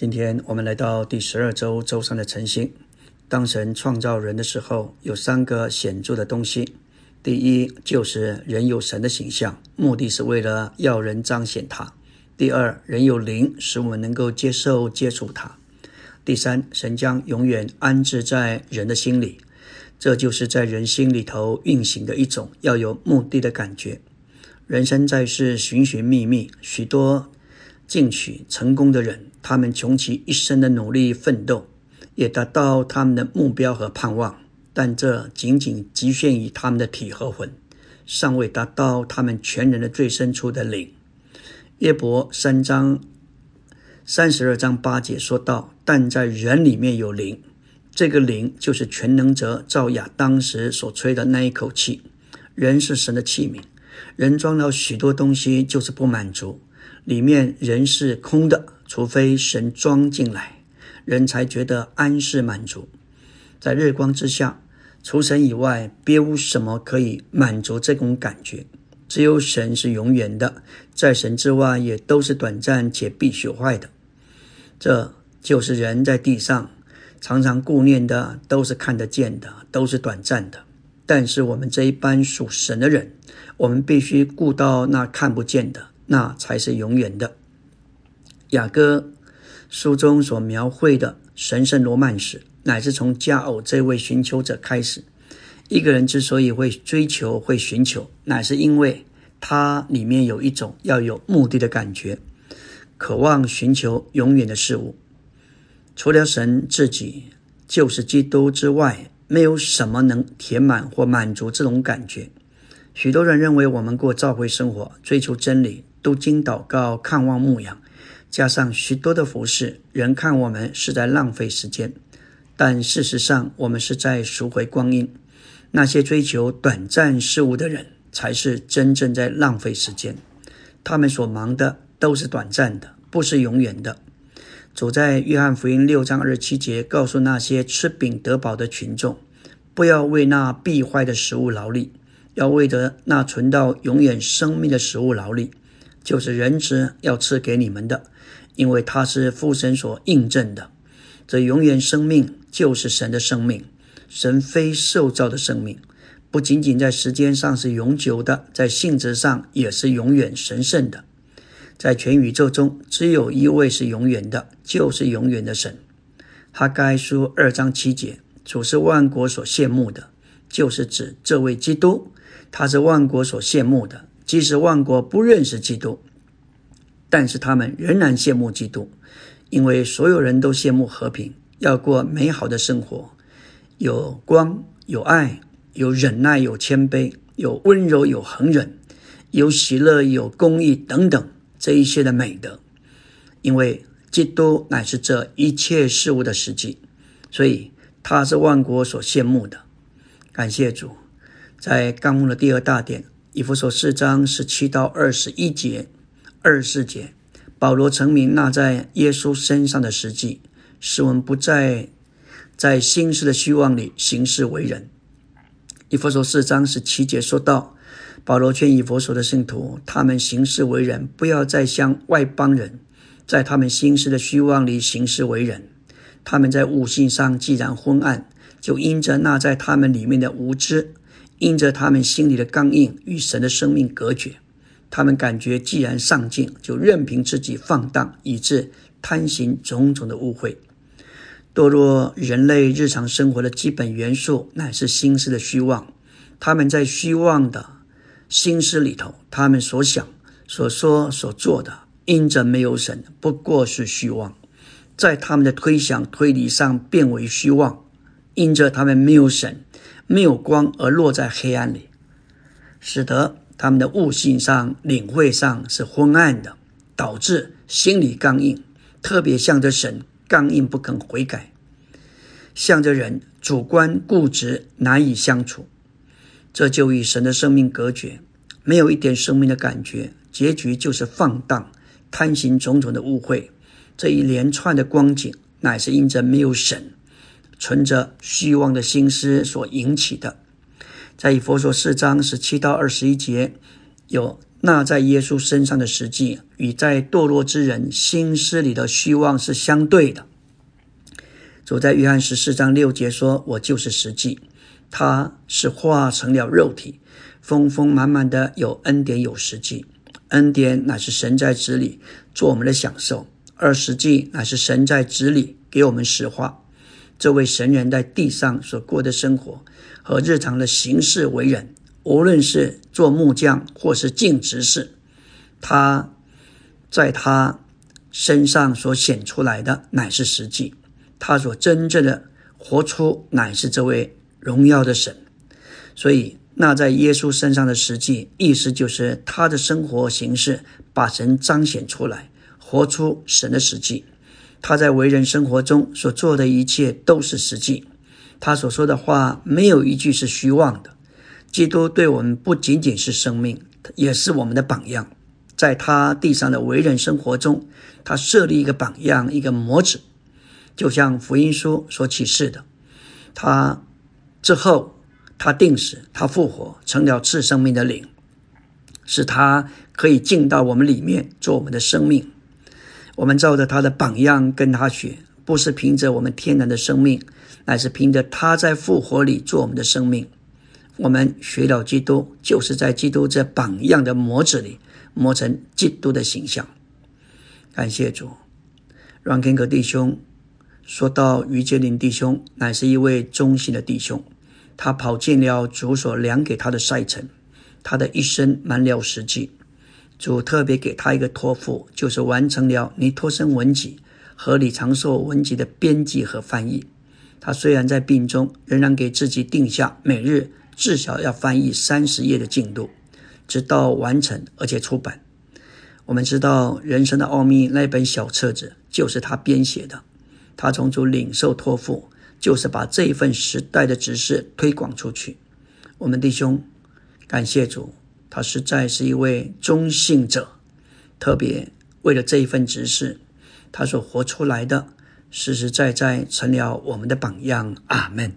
今天我们来到第十二周周三的晨星。当神创造人的时候，有三个显著的东西。第一，就是人有神的形象，目的是为了要人彰显他；第二，人有灵，使我们能够接受接触他；第三，神将永远安置在人的心里，这就是在人心里头运行的一种要有目的的感觉。人生在世，寻寻觅觅，许多进取成功的人。他们穷其一生的努力奋斗，也达到他们的目标和盼望，但这仅仅局限于他们的体和魂，尚未达到他们全人的最深处的灵。约伯三章三十二章八节说道：“但在人里面有灵，这个灵就是全能者造亚当时所吹的那一口气。人是神的器皿，人装了许多东西，就是不满足，里面人是空的。”除非神装进来，人才觉得安适满足。在日光之下，除神以外，别无什么可以满足这种感觉。只有神是永远的，在神之外，也都是短暂且必须坏的。这就是人在地上常常顾念的，都是看得见的，都是短暂的。但是我们这一班属神的人，我们必须顾到那看不见的，那才是永远的。雅歌书中所描绘的神圣罗曼史，乃是从加偶这位寻求者开始。一个人之所以会追求、会寻求，乃是因为他里面有一种要有目的的感觉，渴望寻求永远的事物。除了神自己，就是基督之外，没有什么能填满或满足这种感觉。许多人认为，我们过教会生活、追求真理、读经祷告、看望牧养。加上许多的服饰，人看我们是在浪费时间，但事实上，我们是在赎回光阴。那些追求短暂事物的人，才是真正在浪费时间。他们所忙的都是短暂的，不是永远的。走在约翰福音六章二十七节，告诉那些吃饼得饱的群众，不要为那必坏的食物劳力，要为着那存到永远生命的食物劳力。就是人子要赐给你们的，因为他是父神所印证的。这永远生命就是神的生命，神非受造的生命，不仅仅在时间上是永久的，在性质上也是永远神圣的。在全宇宙中，只有一位是永远的，就是永远的神。哈该书二章七节，主是万国所羡慕的，就是指这位基督，他是万国所羡慕的。即使万国不认识基督，但是他们仍然羡慕基督，因为所有人都羡慕和平，要过美好的生活，有光、有爱、有忍耐、有谦卑、有温柔、有恒忍、有喜乐、有公义等等这一些的美德。因为基督乃是这一切事物的实际，所以他是万国所羡慕的。感谢主，在刚目的第二大点。以弗所四章十七到二十一节、二十四节，保罗成名那在耶稣身上的实际，使我们不再在心思的虚妄里行事为人。以弗所四章十七节说道：保罗劝以弗所的信徒，他们行事为人，不要再像外邦人，在他们心思的虚妄里行事为人。他们在悟性上既然昏暗，就因着那在他们里面的无知。因着他们心里的刚硬与神的生命隔绝，他们感觉既然上进，就任凭自己放荡，以致贪行种种的误会。堕落人类日常生活的基本元素乃是心思的虚妄。他们在虚妄的心思里头，他们所想、所说、所做的，因着没有神，不过是虚妄。在他们的推想推理上变为虚妄，因着他们没有神。没有光而落在黑暗里，使得他们的悟性上、领会上是昏暗的，导致心理刚硬，特别向着神刚硬不肯悔改，向着人主观固执难以相处，这就与神的生命隔绝，没有一点生命的感觉，结局就是放荡、贪行种种的误会。这一连串的光景，乃是因着没有神。存着虚妄的心思所引起的，在以佛说四章十七到二十一节，有那在耶稣身上的实际，与在堕落之人心思里的虚妄是相对的。主在约翰十四章六节说：“我就是实际，他是化成了肉体，丰丰满满的有恩典有实际。恩典乃是神在子里做我们的享受，而实际乃是神在子里给我们实化。这位神人在地上所过的生活和日常的行事为人，无论是做木匠或是尽职事，他在他身上所显出来的乃是实际。”他所真正的活出，乃是这位荣耀的神。所以，那在耶稣身上的实际意思，就是他的生活形式把神彰显出来，活出神的实际。他在为人生活中所做的一切都是实际，他所说的话没有一句是虚妄的。基督对我们不仅仅是生命，也是我们的榜样。在他地上的为人生活中，他设立一个榜样，一个模子。就像福音书所启示的，他之后他定死，他复活，成了赐生命的灵，使他可以进到我们里面做我们的生命。我们照着他的榜样跟他学，不是凭着我们天然的生命，乃是凭着他在复活里做我们的生命。我们学了基督，就是在基督这榜样的模子里磨成基督的形象。感谢主，让根格弟兄。说到于杰林弟兄，乃是一位忠心的弟兄，他跑进了主所量给他的赛程，他的一生满了实际。主特别给他一个托付，就是完成了尼托生文集和李长寿文集的编辑和翻译。他虽然在病中，仍然给自己定下每日至少要翻译三十页的进度，直到完成而且出版。我们知道《人生的奥秘》那本小册子就是他编写的。他从主领受托付，就是把这一份时代的指示推广出去。我们弟兄，感谢主，他实在是一位忠信者。特别为了这一份职事，他所活出来的，实实在在成了我们的榜样。阿门。